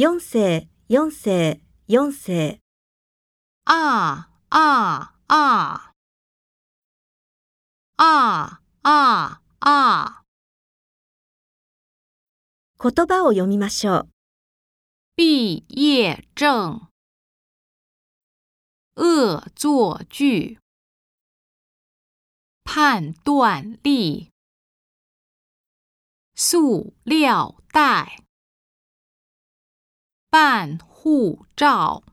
四世、四世、四世。啊啊啊！啊啊啊！言葉を読みましょう。毕业证，恶作剧，判断力，塑料袋，办护照。